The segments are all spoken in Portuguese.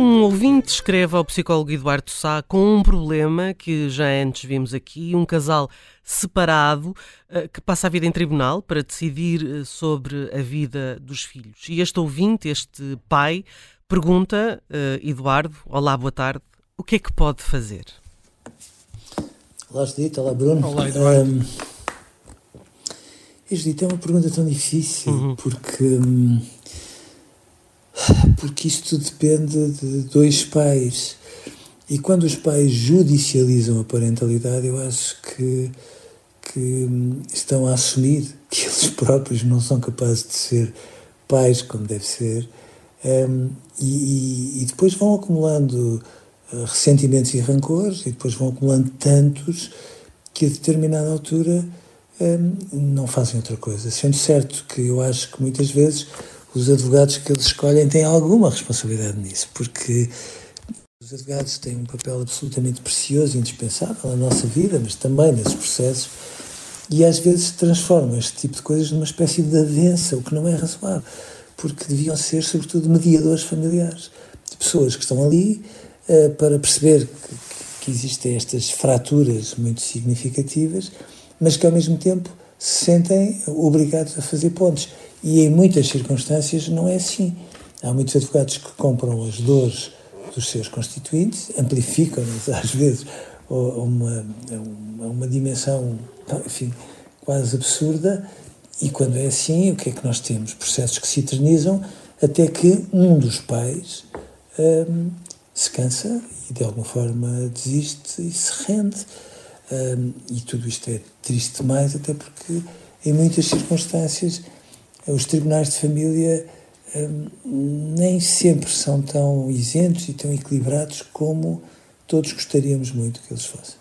Um ouvinte escreve ao psicólogo Eduardo Sá com um problema que já antes vimos aqui, um casal separado eh, que passa a vida em tribunal para decidir eh, sobre a vida dos filhos. E este ouvinte, este pai, pergunta, eh, Eduardo, olá, boa tarde, o que é que pode fazer? Olá, Judite, olá, Bruno. Olá, Eduardo. Um, Judite, é uma pergunta tão difícil, uhum. porque... Um, porque isto depende de dois pais. E quando os pais judicializam a parentalidade, eu acho que, que estão a assumir que eles próprios não são capazes de ser pais como deve ser. Um, e, e, depois vão acumulando uh, ressentimentos e rancores, e depois vão acumulando tantos que a determinada altura um, não fazem outra coisa. Sendo certo que eu acho que muitas vezes os advogados que eles escolhem têm alguma responsabilidade nisso, porque os advogados têm um papel absolutamente precioso e indispensável na nossa vida, mas também nesses processos, e às vezes transformam este tipo de coisas numa espécie de avença, o que não é razoável, porque deviam ser, sobretudo, mediadores familiares, de pessoas que estão ali uh, para perceber que, que existem estas fraturas muito significativas, mas que ao mesmo tempo se sentem obrigados a fazer pontes. E em muitas circunstâncias não é assim. Há muitos advogados que compram as dores dos seus constituintes, amplificam-nas às vezes a uma, uma dimensão, enfim, quase absurda, e quando é assim, o que é que nós temos? Processos que se eternizam até que um dos pais hum, se cansa e de alguma forma desiste e se rende. Hum, e tudo isto é triste demais, até porque em muitas circunstâncias os tribunais de família hum, nem sempre são tão isentos e tão equilibrados como todos gostaríamos muito que eles fossem.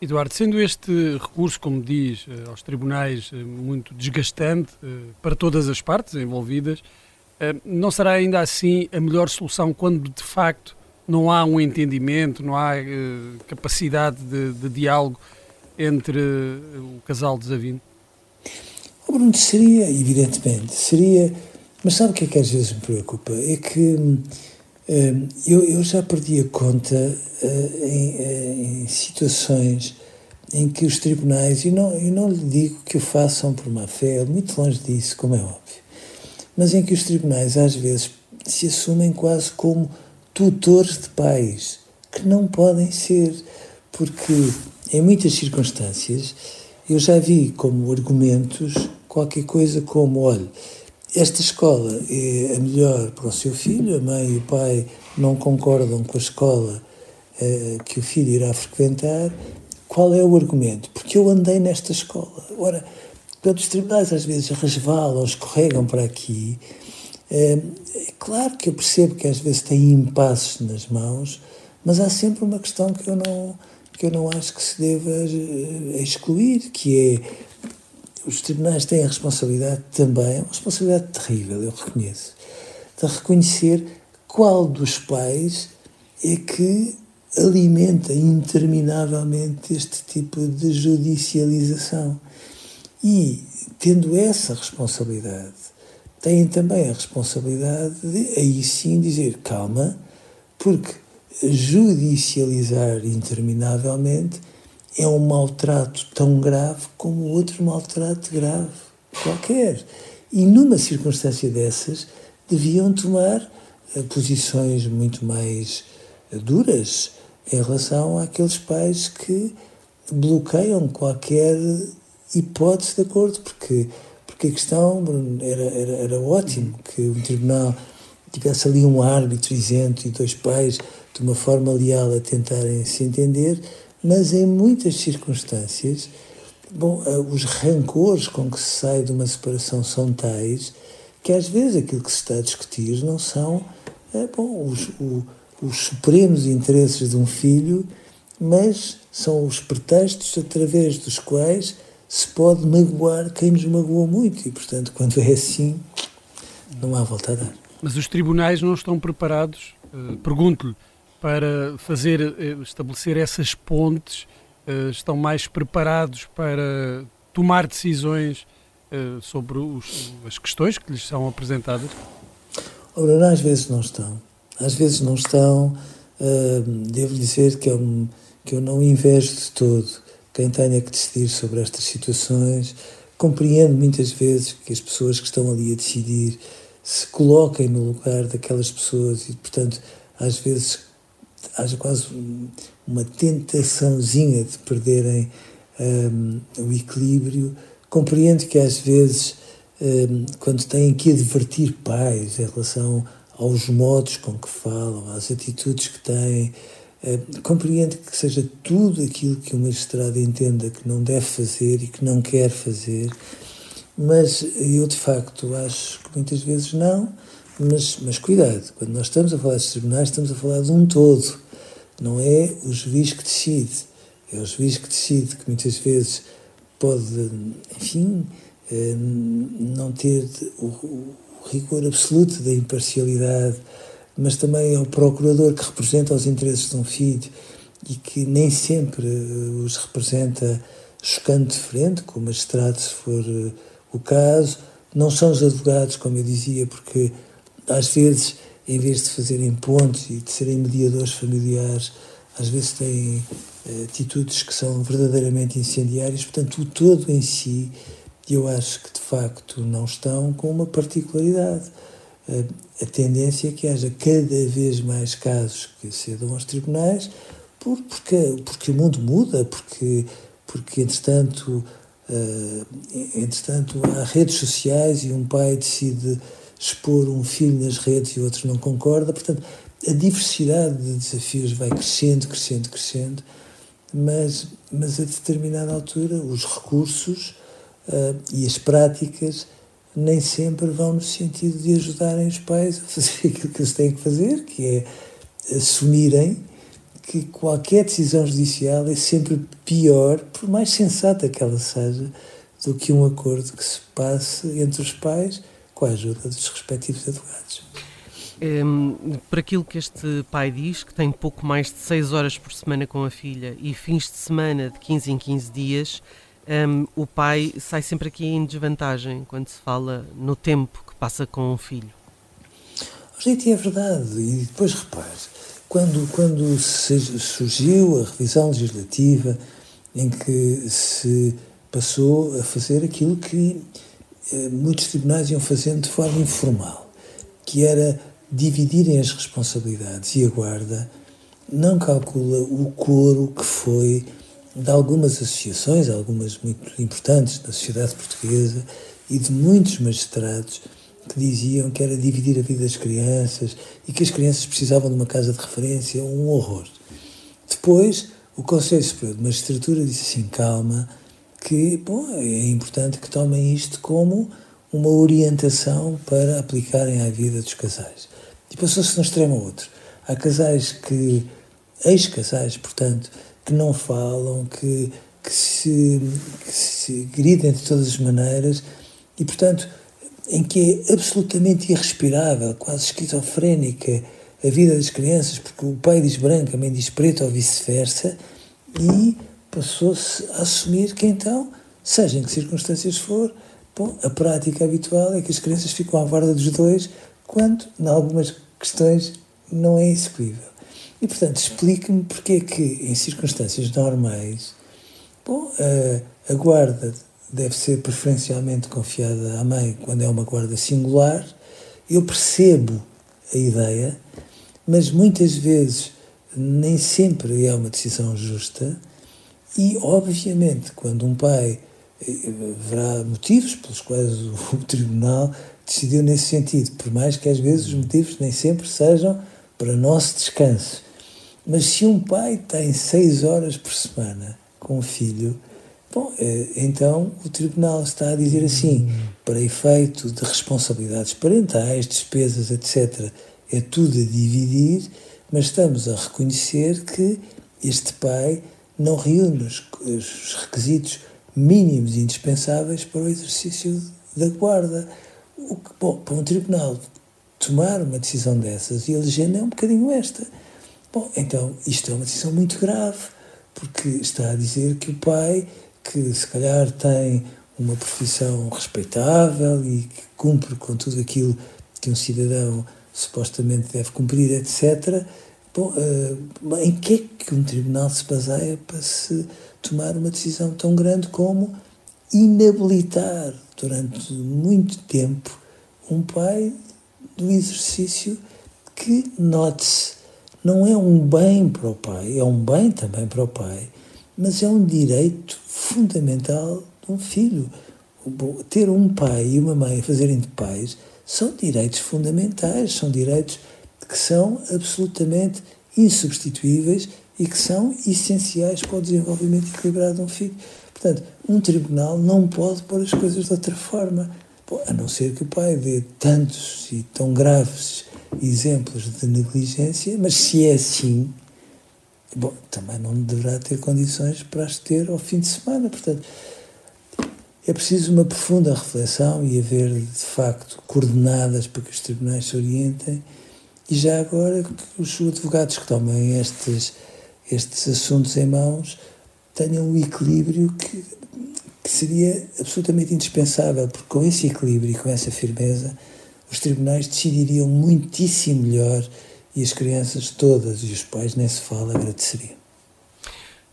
Eduardo, sendo este recurso, como diz, eh, aos tribunais eh, muito desgastante eh, para todas as partes envolvidas, não será ainda assim a melhor solução quando de facto não há um entendimento, não há capacidade de, de diálogo entre o casal desavindo? O Bruno seria, evidentemente, seria. Mas sabe o que é que às vezes me preocupa? É que hum, eu, eu já perdi a conta uh, em, uh, em, situações em que os tribunais, e não, eu não lhe digo que o façam por má fé, muito longe disso, como é óbvio, mas em que os tribunais às vezes se assumem quase como tutores de pais, que não podem ser, porque em muitas circunstâncias eu já vi como argumentos qualquer coisa como: olha, esta escola é a melhor para o seu filho, a mãe e o pai não concordam com a escola uh, que o filho irá frequentar. Qual é o argumento? Porque eu andei nesta escola. Ora, quando os tribunais às vezes resvalam, escorregam para aqui, uh, é claro que eu percebo que às vezes têm impasses nas mãos, mas há sempre uma questão que eu não que eu não acho que se deva eh, excluir, que é os tribunais têm a responsabilidade também, uma responsabilidade terrível, eu reconheço, de reconhecer qual dos pais é que alimenta interminavelmente este tipo de judicialização. E, tendo essa responsabilidade, têm também a responsabilidade de, aí sim, dizer calma, porque judicializar interminavelmente é um maltrato tão grave como outro maltrato grave qualquer. E numa circunstância dessas, deviam tomar uh, posições muito mais uh, duras em relação àqueles pais que bloqueiam qualquer hipótese de acordo, porque, porque a questão era, era, era ótimo que um tribunal tivesse ali um árbitro isento e dois pais de uma forma leal a tentarem se entender, mas em muitas circunstâncias, bom, eh, os rancores com que se sai de uma separação são tais que às vezes aquilo que se está a discutir não são é, bom, os, o, os supremos interesses de um filho, mas são os pretextos através dos quais se pode magoar quem nos magoou muito. E, portanto, quando é assim, não há volta a dar. Mas os tribunais não estão preparados, uh, pergunto-lhe, para fazer, uh, estabelecer essas pontes, uh, estão mais preparados para tomar decisões sobre os, as questões que lhes são apresentadas? Ora, às vezes não estão. Às vezes não estão. devo dizer que eu, que eu não invejo de todo quem tenha que decidir sobre estas situações. Compreendo muitas vezes que as pessoas que estão ali a decidir se coloquem no lugar daquelas pessoas e, portanto, às vezes haja quase uma tentaçãozinha de perderem um, o equilíbrio. Compreendo que às vezes, um, quando têm que advertir pais em relação aos modos com que falam, às atitudes que têm, um, compreendo que seja tudo aquilo que o magistrado entenda que não deve fazer e que não quer fazer, mas eu, de facto, acho que muitas vezes não. Mas, mas cuidado, quando nós estamos a falar de tribunais, estamos a falar de um todo. Não é o juiz que decide. É o juiz que decide, que muitas vezes pode, enfim, eh, não ter o, rigor absoluto da imparcialidade, mas também é o procurador que representa os interesses de um filho e que nem sempre eh, os representa chocando de frente, como magistrado, se for eh, o caso. Não são os advogados, como eu dizia, porque às vezes, em vez de fazerem pontos e de serem mediadores familiares, às vezes têm uh, atitudes que são verdadeiramente incendiárias. Portanto, o todo em si, eu acho que de facto não estão com uma particularidade. Uh, a tendência é que haja cada vez mais casos que cedam aos tribunais, por, porque, porque o mundo muda, porque, porque entretanto Uh, entretanto, há redes sociais e um pai decide expor um filho nas redes e o outro não concorda. Portanto, a diversidade de desafios vai crescendo, crescendo, crescendo, mas, mas a determinada altura os recursos uh, e as práticas nem sempre vão no sentido de ajudarem os pais a fazer aquilo que eles têm que fazer, que é assumirem que qualquer decisão judicial é sempre pior, por mais sensata que ela seja, do que um acordo que se passe entre os pais com a ajuda dos respectivos advogados. Um, por aquilo que este pai diz, que tem pouco mais de 6 horas por semana com a filha e fins de semana de 15 em 15 dias, um, o pai sai sempre aqui em desvantagem quando se fala no tempo que passa com o filho. Gente, é verdade. E depois repare, quando, quando surgiu a revisão legislativa em que se passou a fazer aquilo que muitos tribunais iam fazendo de forma informal, que era dividirem as responsabilidades e a guarda, não calcula o coro que foi de algumas associações, algumas muito importantes da sociedade portuguesa e de muitos magistrados que diziam que era dividir a vida das crianças e que as crianças precisavam de uma casa de referência, um horror. Depois, o Conselho Superior de Magistratura disse assim: calma, que bom, é importante que tomem isto como uma orientação para aplicarem à vida dos casais. E passou-se no extremo outro. Há casais que, ex-casais, portanto, que não falam, que, que, se, que se de todas as maneiras e, portanto, em que é absolutamente irrespirável, quase esquizofrénica a vida das crianças, porque o pai diz branco, a mãe diz preto ou vice-versa, e passou-se a assumir que então, seja em que circunstâncias for, bom, a prática habitual é que as crianças ficam à guarda dos dois, quando, em algumas questões, não é execuível. E, portanto, explique-me porque é que, em circunstâncias normais, bom, a, a guarda deve ser preferencialmente confiada à mãe quando é uma guarda singular. Eu percebo a ideia, mas muitas vezes nem sempre é uma decisão justa. E, obviamente, quando um pai haverá motivos pelos quais o, o Tribunal decidiu nesse sentido, por mais que às vezes os motivos nem sempre sejam para nosso descanso. Mas se um pai tem seis horas por semana com o filho, bom, eh, então o tribunal está a dizer assim, para efeito de responsabilidades parentais, despesas, etc., é tudo a dividir, mas estamos a reconhecer que este pai não reúne os, os requisitos mínimos indispensáveis para o exercício da guarda. O que, bom, para um tribunal tomar uma decisão dessas e a legenda é um bocadinho esta. Bom, então isto é uma decisão muito grave, porque está a dizer que o pai, que se calhar tem uma profissão respeitável e que cumpre com tudo aquilo que um cidadão supostamente deve cumprir, etc. Bom, uh, em que é que um tribunal se baseia para se tomar uma decisão tão grande como inabilitar durante muito tempo um pai do exercício que, note-se, não é um bem para o pai, é um bem também para o pai, mas é um direito fundamental de um filho. Ter um pai e uma mãe a fazerem de pais são direitos fundamentais, são direitos que são absolutamente insubstituíveis e que são essenciais para o desenvolvimento equilibrado de um filho. Portanto, um tribunal não pode pôr as coisas de outra forma, a não ser que o pai dê tantos e tão graves exemplos de negligência, mas se é assim, bom, também não deverá ter condições para as ter ao fim de semana. Portanto, é preciso uma profunda reflexão e haver, de facto, coordenadas para que os tribunais se orientem e já agora os advogados que tomem estes, estes assuntos em mãos tenham o equilíbrio que, que seria absolutamente indispensável, porque com esse equilíbrio e com essa firmeza, os tribunais decidiriam muitíssimo melhor e as crianças todas e os pais nem se fala agradeceriam.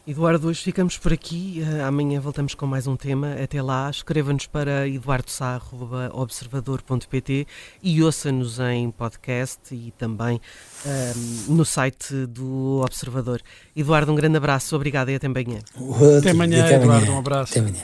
Eduardo, hoje ficamos por aqui. Uh, amanhã voltamos com mais um tema. Até lá, escreva-nos para eduardosá.observador.pt e ouça-nos em podcast e também uh, no site do Observador. Eduardo, um grande abraço, obrigado e até amanhã. Até amanhã, até Eduardo, amanhã. um abraço. Até amanhã.